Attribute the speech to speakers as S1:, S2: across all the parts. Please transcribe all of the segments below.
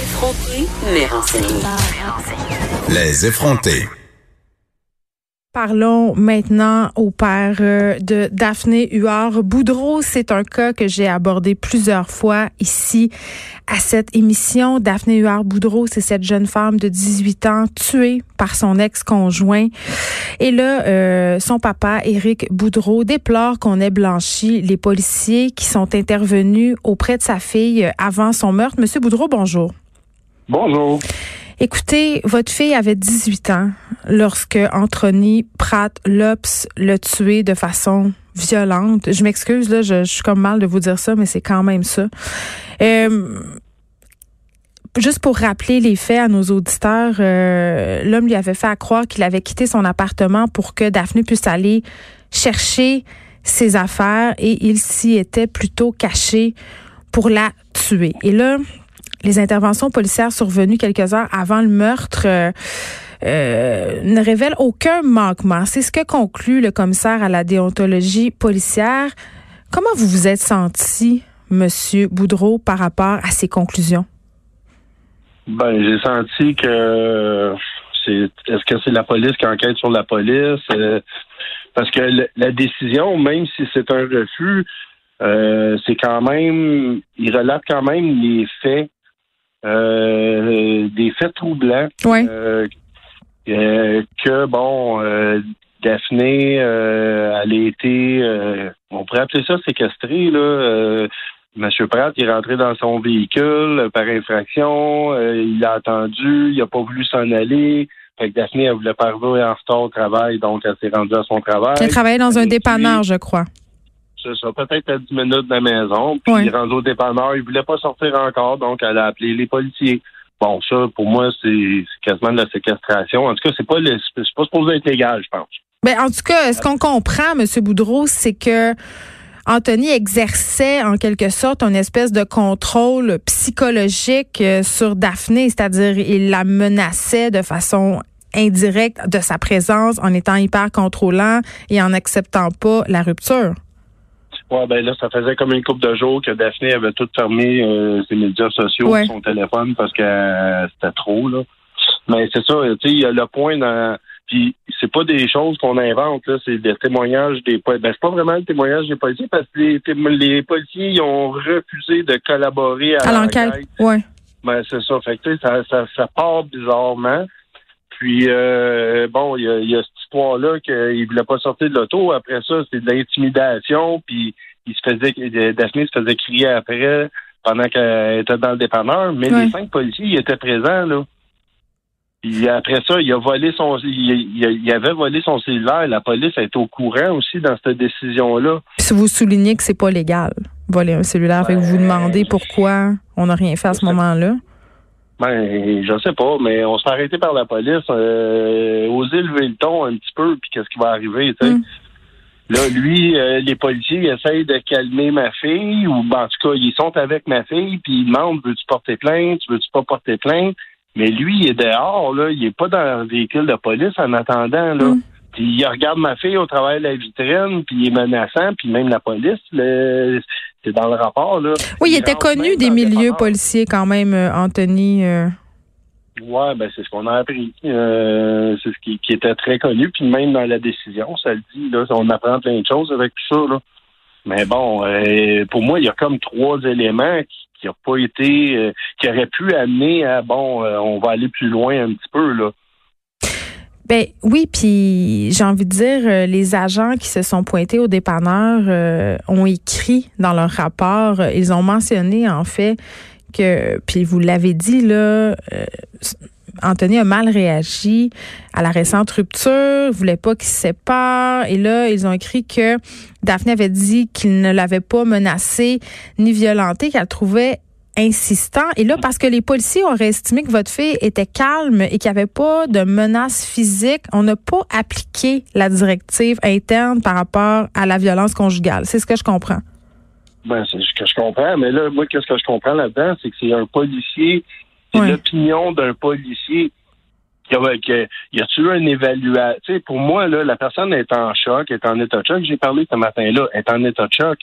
S1: Effronté, mais renseigné.
S2: Les effrontés.
S3: Parlons maintenant au père euh, de Daphné Huard Boudreau. C'est un cas que j'ai abordé plusieurs fois ici à cette émission. Daphné Huard Boudreau, c'est cette jeune femme de 18 ans tuée par son ex-conjoint. Et là, euh, son papa, Éric Boudreau, déplore qu'on ait blanchi les policiers qui sont intervenus auprès de sa fille avant son meurtre. Monsieur Boudreau, bonjour.
S4: Bonjour.
S3: Écoutez, votre fille avait 18 ans lorsque Anthony Pratt Lops l'a tué de façon violente. Je m'excuse, là, je, suis comme mal de vous dire ça, mais c'est quand même ça. Euh, juste pour rappeler les faits à nos auditeurs, euh, l'homme lui avait fait croire qu'il avait quitté son appartement pour que Daphné puisse aller chercher ses affaires et il s'y était plutôt caché pour la tuer. Et là, les interventions policières survenues quelques heures avant le meurtre euh, euh, ne révèlent aucun manquement. C'est ce que conclut le commissaire à la déontologie policière. Comment vous vous êtes senti, Monsieur Boudreau, par rapport à ces conclusions?
S4: Ben, j'ai senti que c'est est-ce que c'est la police qui enquête sur la police? Euh, parce que la décision, même si c'est un refus, c'est quand même, il relate quand même les faits euh, des faits troublants.
S3: Euh,
S4: euh, que bon, Daphné, elle a été, on pourrait appeler ça séquestré là. Monsieur Pratt il est rentré dans son véhicule par infraction. il a attendu, il a pas voulu s'en aller. Fait que Daphné, elle voulait pas arriver en retard au travail, donc elle s'est rendue à son travail.
S3: Elle travaillait dans un dépanneur, je crois.
S4: Ça, peut-être à 10 minutes de la maison. Puis il rendu au dépanneur, il voulait pas sortir encore, donc elle a appelé les policiers. Bon, ça, pour moi, c'est quasiment de la séquestration. En tout cas, c'est pas c'est pas supposé être légal, je pense.
S3: Ben, en tout cas, ce qu'on comprend, M. Boudreau, c'est que Anthony exerçait en quelque sorte une espèce de contrôle psychologique euh, sur Daphné, c'est-à-dire il la menaçait de façon indirecte de sa présence en étant hyper contrôlant et en n'acceptant pas la rupture.
S4: Ouais, ben là, ça faisait comme une couple de jours que Daphné avait tout fermé euh, ses médias sociaux, son téléphone, parce que euh, c'était trop, là. Mais c'est ça, tu sais, il y a le point dans. Puis c'est pas des choses qu'on invente, là, c'est des témoignages des policiers. Ben, c'est pas vraiment le témoignage des policiers parce que les, les policiers ils ont refusé de collaborer à,
S3: l'enquête. Ouais.
S4: Ben, c'est ça. Fait que, ça, ça, ça part bizarrement. Puis euh, bon, il y a, y a, cette histoire-là qu'il voulait pas sortir de l'auto. Après ça, c'est de l'intimidation. Puis il se faisait Daphné se faisait crier après pendant qu'elle était dans le dépanneur. Mais les cinq policiers ils étaient présents là. Puis après ça, il a volé son il, il, avait volé son cellulaire. La police a été au courant aussi dans cette décision-là.
S3: Si vous soulignez que c'est pas légal, voler un cellulaire, ben, vous vous demandez pourquoi on n'a rien fait à ce moment-là.
S4: Ben, je sais pas, mais on s'est arrêté par la police. Euh, oser lever le ton un petit peu, puis qu'est-ce qui va arriver, tu sais. Mm. Là, lui, euh, les policiers essayent de calmer ma fille, ou ben, en tout cas, ils sont avec ma fille, puis ils demandent veux-tu porter plainte, veux-tu pas porter plainte? Mais lui, il est dehors, là, il est pas dans le véhicule de police en attendant, là. Mm. Puis il regarde ma fille au travers de la vitrine, puis il est menaçant, puis même la police, c'est dans le rapport. Là.
S3: Oui, il, était connu des milieux policiers quand même, euh, Anthony. Euh.
S4: Oui, ben c'est ce qu'on a appris. Euh, c'est ce qui, était très connu, puis même dans la décision, ça le dit. Là, on apprend plein de choses avec tout ça. Là. Mais bon, pour moi, il y a comme trois éléments qui n'ont pas été, qui auraient pu amener à bon, on va aller plus loin un petit peu là.
S3: Ben oui, puis j'ai envie de dire, euh, les agents qui se sont pointés au dépanneur euh, ont écrit dans leur rapport, euh, ils ont mentionné en fait que, puis vous l'avez dit là, Anthony a mal réagi à la récente rupture, voulait pas qu'il se sépare, et là ils ont écrit que Daphné avait dit qu'il ne l'avait pas menacé ni violenté, qu'elle trouvait insistant. Et là, parce que les policiers auraient estimé que votre fille était calme et qu'il n'y avait pas de menace physique, on n'a pas appliqué la directive interne par rapport à la violence conjugale. C'est ce que je comprends.
S4: Ben, c'est ce que je comprends. Mais là, moi, qu'est-ce que je comprends là-dedans? C'est que c'est un policier, c'est l'opinion d'un policier. Y a-tu une évaluation? Pour moi, là, la personne est en choc, est en état de choc. J'ai parlé ce matin-là, est en état de choc.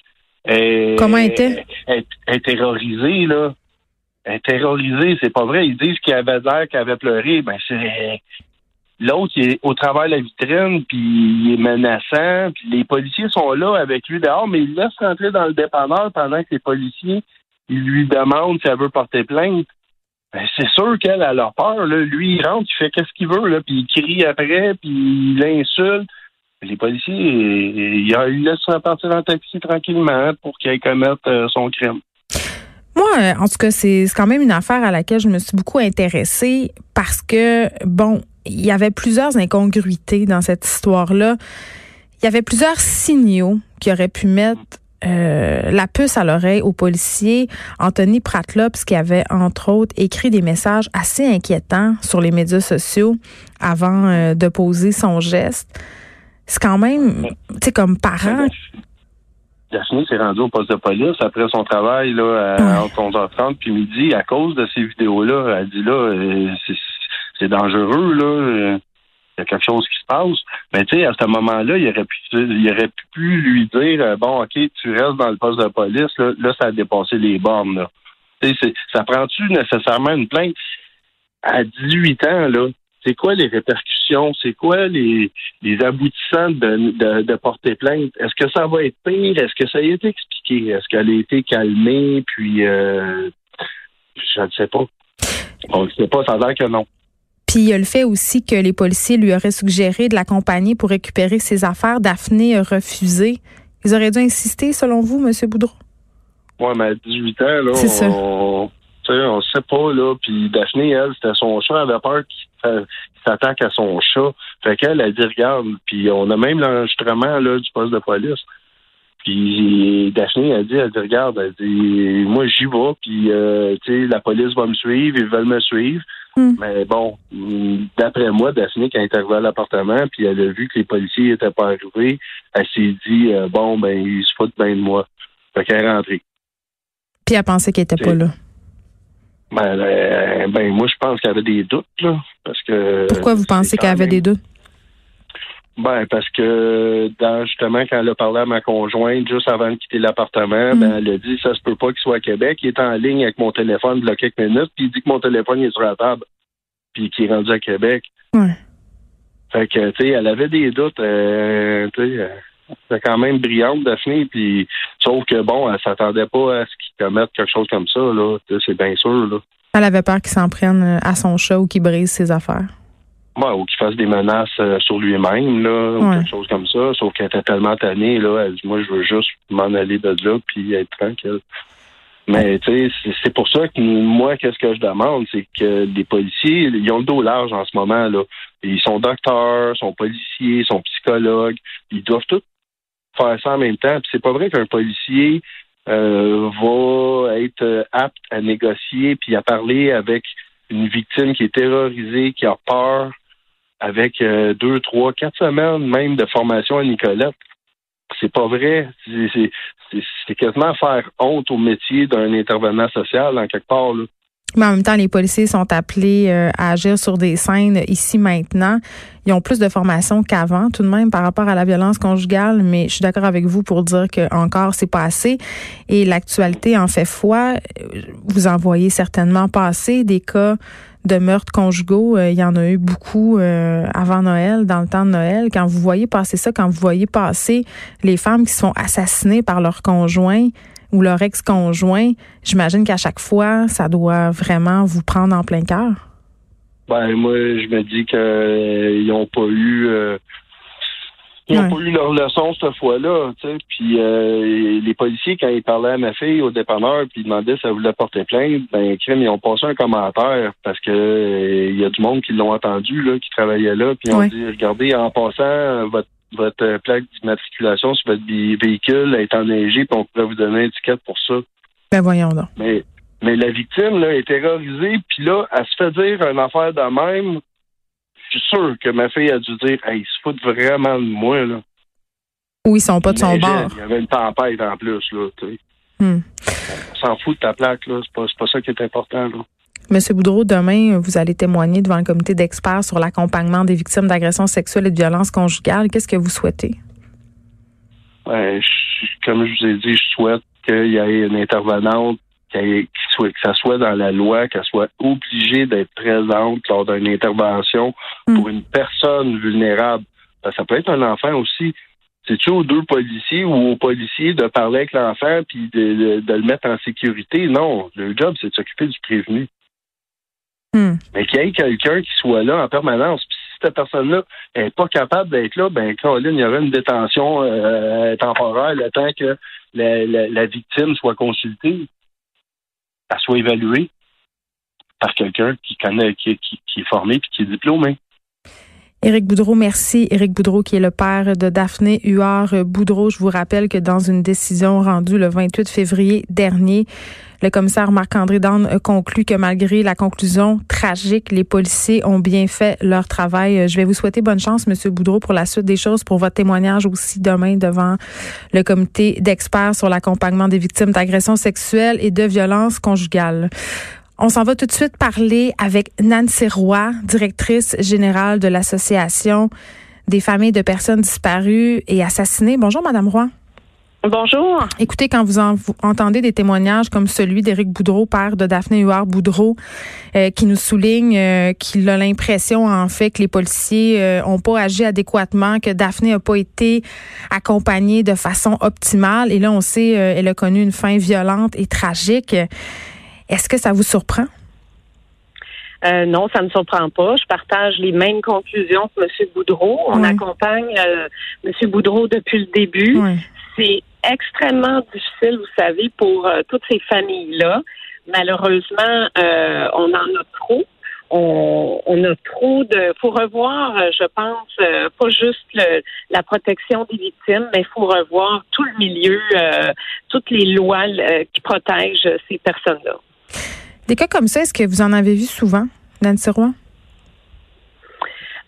S3: Comment était?
S4: Elle, terrorisée, là. terrorisé, c'est pas vrai. Ils disent qu'il avait l'air, qu'il avait pleuré. Ben, c'est. L'autre, il est au travers de la vitrine, puis il est menaçant, puis les policiers sont là avec lui dehors, mais il laisse rentrer dans le dépanneur pendant que les policiers ils lui demandent si elle veut porter plainte. Ben, c'est sûr qu'elle a leur peur. Là. Lui, il rentre, il fait qu'est-ce qu'il veut, là, puis il crie après, puis il l'insulte. Les policiers, il, il laisse partir en taxi tranquillement pour qu'il aille commettre euh, son crime.
S3: Moi, euh, en tout cas, c'est quand même une affaire à laquelle je me suis beaucoup intéressée parce que, bon, il y avait plusieurs incongruités dans cette histoire-là. Il y avait plusieurs signaux qui auraient pu mettre euh, la puce à l'oreille aux policiers. Anthony Pratlops, qui avait, entre autres, écrit des messages assez inquiétants sur les médias sociaux avant euh, de poser son geste. C'est quand même, tu sais, comme parent.
S4: Daphné s'est rendue au poste de police après son travail là, à, entre 11h30 puis midi à cause de ces vidéos-là. Elle dit là, euh, c'est dangereux, là il y a quelque chose qui se passe. Mais tu sais, à ce moment-là, il aurait pu, il aurait pu lui dire euh, bon, ok, tu restes dans le poste de police. Là, là ça a dépassé les bornes. Là. Ça prend-tu nécessairement une plainte à 18 ans là? C'est quoi les répercussions? C'est quoi les, les aboutissants de, de, porter plainte? Est-ce que ça va être pire? Est-ce que ça a été expliqué? Est-ce qu'elle a été calmée? Puis euh, je ne sais pas. On ne sait pas. Ça a l'air que non.
S3: Puis il y a le fait aussi que les policiers lui auraient suggéré de l'accompagner pour récupérer ses affaires. Daphné a refusé. Ils auraient dû insister, selon vous, M. Boudreau?
S4: Oui, mais à 18 ans, là, on, on sait pas, là. Puis Daphné, elle, c'était son chat, elle avait peur qu'il s'attaque à son chat. Fait qu'elle a dit, regarde, puis on a même l'enregistrement, là, du poste de police. Puis Daphné a dit, elle dit, regarde, elle dit, moi j'y vais, puis euh, tu sais, la police va me suivre, ils veulent me suivre. Hmm. Mais bon, d'après moi, Daphné, quand elle est arrivée à l'appartement, puis elle a vu que les policiers n'étaient pas arrivés, elle s'est dit euh, bon, ben, ils se foutent bien de moi. Fait qu'elle est rentrée.
S3: Puis elle pensait qu'elle était pas là.
S4: Ben, euh, ben, moi, je pense qu'elle avait des doutes, là. Parce que.
S3: Pourquoi vous pensez qu'elle avait des doutes?
S4: Ben, parce que dans justement, quand elle a parlé à ma conjointe juste avant de quitter l'appartement, ben, mm. elle a dit ça se peut pas qu'il soit à Québec. Il est en ligne avec mon téléphone il y a quelques minutes, puis il dit que mon téléphone est sur la table, puis qu'il est rendu à Québec.
S3: Ouais.
S4: Fait que, tu sais, elle avait des doutes, euh, tu sais, c'est quand même brillante, Daphné, puis sauf que bon, elle s'attendait pas à ce qu'il commette quelque chose comme ça, là. C'est bien sûr, là.
S3: Elle avait peur qu'il s'en prenne à son chat ou qu'il brise ses affaires
S4: ou qu'il fasse des menaces euh, sur lui-même, là, ou quelque chose comme ça. Sauf qu'elle était tellement tannée, là, elle dit, moi, je veux juste m'en aller de là, puis être tranquille. Mais, tu sais, c'est pour ça que moi, qu'est-ce que je demande, c'est que les policiers, ils ont le dos large en ce moment, là. Ils sont docteurs, sont policiers, sont psychologues. Ils doivent tous faire ça en même temps. Puis c'est pas vrai qu'un policier euh, va être apte à négocier puis à parler avec une victime qui est terrorisée, qui a peur, avec euh, deux, trois, quatre semaines même de formation à Nicolette. C'est pas vrai. C'est quasiment faire honte au métier d'un intervenant social en quelque part. Là.
S3: Mais en même temps, les policiers sont appelés euh, à agir sur des scènes ici maintenant. Ils ont plus de formation qu'avant, tout de même, par rapport à la violence conjugale. Mais je suis d'accord avec vous pour dire que encore c'est pas assez. Et l'actualité en fait foi. Vous en voyez certainement passer des cas de meurtres conjugaux. Euh, il y en a eu beaucoup euh, avant Noël, dans le temps de Noël. Quand vous voyez passer ça, quand vous voyez passer les femmes qui sont assassinées par leurs conjoints ou leur ex-conjoint, j'imagine qu'à chaque fois, ça doit vraiment vous prendre en plein cœur?
S4: Ben moi, je me dis qu'ils euh, n'ont pas eu ils n'ont pas eu leur leçon cette fois-là, tu sais. Puis euh, les policiers, quand ils parlaient à ma fille au dépanneur, puis ils demandaient si elle voulait porter plainte, ben crime, ils ont passé un commentaire parce que euh, il y a du monde qui l'ont entendu, là, qui travaillait là, puis ils ont dit regardez, en passant, votre votre plaque d'immatriculation sur votre véhicule est enneigée, puis on pourrait vous donner une étiquette pour ça.
S3: Ben voyons donc.
S4: Mais mais la victime là, est terrorisée, puis là, elle se fait dire une affaire de même je suis sûr que ma fille a dû dire Hey, ils se foutent vraiment de moi. Là.
S3: Ou ils sont pas de son bord.
S4: Il y avait une tempête en plus. Là,
S3: hmm.
S4: On s'en fout de ta plaque. là. C'est pas, pas ça qui est important. Là.
S3: Monsieur Boudreau, demain, vous allez témoigner devant le comité d'experts sur l'accompagnement des victimes d'agressions sexuelles et de violences conjugales. Qu'est-ce que vous souhaitez?
S4: Ben, comme je vous ai dit, je souhaite qu'il y ait une intervenante qu'elle soit, que ça soit dans la loi, qu'elle soit obligée d'être présente lors d'une intervention
S3: Mm.
S4: pour une personne vulnérable. Ben, ça peut être un enfant aussi. C'est-tu aux deux policiers ou aux policiers de parler avec l'enfant puis de, de- de le mettre en sécurité? Non. Le job, c'est de s'occuper du prévenu.
S3: Hmm.
S4: Mais qu'il y ait quelqu'un qui soit là en permanence. Puis si cette personne-là n'est pas capable d'être là, ben Caroline, il y aurait une détention euh, temporaire le temps que la, la- la victime soit consultée, elle soit évaluée par quelqu'un qui connaît, qui, qui- qui est formé puis qui est diplômé.
S3: Éric Boudreau, merci. Éric Boudreau, qui est le père de Daphné Huard Boudreau. Je vous rappelle que dans une décision rendue le 28 février dernier, le commissaire Marc-André Dan a conclu que malgré la conclusion tragique, les policiers ont bien fait leur travail. Je vais vous souhaiter bonne chance, Monsieur Boudreau, pour la suite des choses, pour votre témoignage aussi demain devant le comité d'experts sur l'accompagnement des victimes d'agressions sexuelles et de violences conjugales. On s'en va tout de suite parler avec Nancy Roy, directrice générale de l'Association des familles de personnes disparues et assassinées. Bonjour, Madame Roy.
S5: Bonjour.
S3: Écoutez, quand vous, en- vous entendez des témoignages comme celui d'Éric Boudreau, père de Daphné Huard Boudreau, euh, qui nous souligne euh, qu'il a l'impression, en fait, que les policiers euh, ont pas agi adéquatement, que Daphné a pas été accompagnée de façon optimale. Et là, on sait, euh, elle a connu une fin violente et tragique. Est-ce que ça vous surprend?
S5: Euh, non, ça ne me surprend pas. Je partage les mêmes conclusions que M. Boudreau. On accompagne euh, M. Boudreau depuis le début.
S3: Oui.
S5: C'est extrêmement difficile, vous savez, pour euh, toutes ces familles-là. Malheureusement, euh, on en a trop. On, on a trop de. faut revoir, euh, je pense, euh, pas juste le- la protection des victimes, mais il faut revoir tout le milieu, euh, toutes les lois euh, qui protègent ces personnes-là.
S3: Des cas comme ça, est-ce que vous en avez vu souvent, Nancy Roy?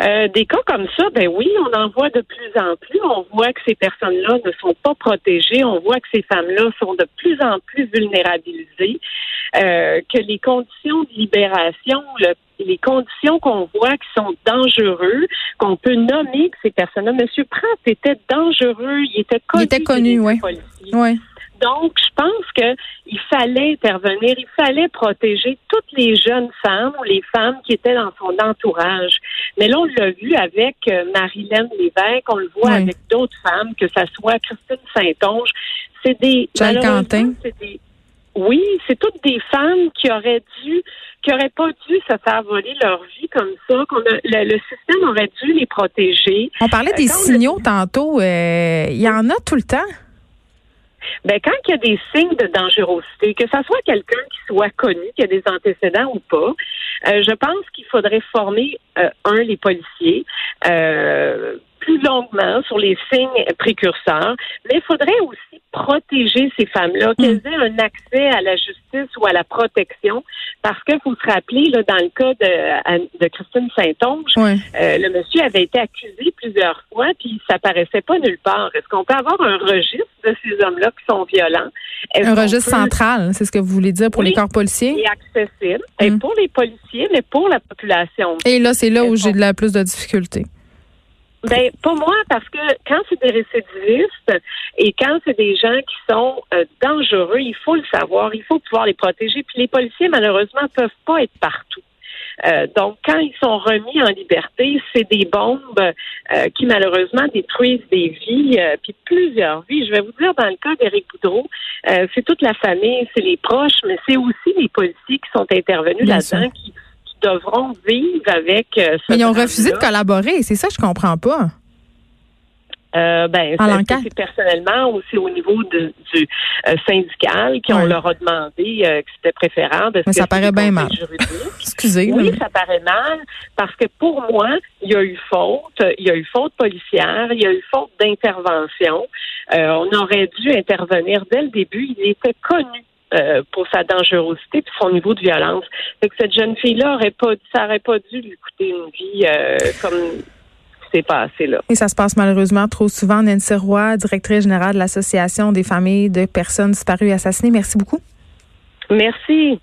S5: Euh, des cas comme ça, ben oui, on en voit de plus en plus. On voit que ces personnes-là ne sont pas protégées. On voit que ces femmes-là sont de plus en plus vulnérabilisées. Euh, que les conditions de libération, le- les conditions qu'on voit qui sont dangereux, qu'on peut nommer que ces personnes-là, Monsieur Pratt était dangereux, il était connu.
S3: était connu,
S5: des
S3: ouais.
S5: policiers.
S3: Oui.
S5: Donc, je pense que il fallait intervenir, il fallait protéger toutes les jeunes femmes ou les femmes qui étaient dans son entourage. Mais là, on l'a vu avec euh, Marilyn Lévesque, on le voit
S3: Oui.
S5: avec d'autres femmes, que ça soit Christine Saint-Onge. C'est des
S3: Quentin.
S5: c'est des oui, c'est toutes des femmes qui auraient dû, qui auraient pas dû se faire voler leur vie comme ça. Qu'on le, le système aurait dû les protéger.
S3: On parlait des
S5: Euh, quand a-
S3: signaux tantôt. euh, Il y en a tout le temps.
S5: Ben, quand il y a des signes de dangerosité, que ça soit quelqu'un qui soit connu, qui a des antécédents ou pas, euh, je pense qu'il faudrait former, euh, un, les policiers, euh, plus longuement sur les signes précurseurs, mais il faudrait aussi protéger ces femmes-là, qu'elles aient un accès à la justice ou à la protection, parce qu'il faut se rappeler, là, dans le cas de, de Christine Saint-Onge,
S3: Oui.
S5: euh, le monsieur avait été accusé plusieurs fois, puis ça paraissait pas nulle part. Est-ce qu'on peut avoir un registre de ces hommes-là qui sont violents?
S3: Un registre
S5: peut-
S3: central, c'est ce que vous voulez dire pour
S5: Oui.
S3: les corps policiers?
S5: et accessible, et
S3: Mm.
S5: pour les policiers, mais pour la population.
S3: Et là, c'est là où j'ai de la plus de difficultés.
S5: Ben, pas moi, parce que quand c'est des récidivistes et quand c'est des gens qui sont euh, dangereux, il faut le savoir, il faut pouvoir les protéger. Puis les policiers, malheureusement, peuvent pas être partout. Euh, donc, quand ils sont remis en liberté, c'est des bombes euh, qui malheureusement détruisent des vies, euh, puis plusieurs vies. Je vais vous dire, dans le cas d'Éric Boudreau, euh, c'est toute la famille, c'est les proches, mais c'est aussi les policiers qui sont intervenus là-dedans, qui, qui devront vivre avec euh, ce
S3: Mais ils ont refusé de collaborer. C'est ça que je comprends pas.
S5: Euh, ben,
S3: En
S5: c'est- personnellement aussi au niveau de- du euh, syndical qui on
S3: Ouais.
S5: leur a demandé euh, que c'était préférable.
S3: Mais ça paraît bien mal. Excusez.
S5: Oui, ça paraît mal parce que pour moi, il y a eu faute, il y a eu faute policière, il y a eu faute d'intervention. Euh, on aurait dû intervenir dès le début. Il était connu. euh, pour sa dangerosité et son niveau de violence. Fait que cette jeune fille-là aurait pas, ça aurait pas dû lui coûter une vie euh, comme s'est passé là.
S3: Et ça se passe malheureusement trop souvent. Nancy Roy, directrice générale de l'Association des familles de personnes disparues et assassinées. Merci beaucoup.
S5: Merci.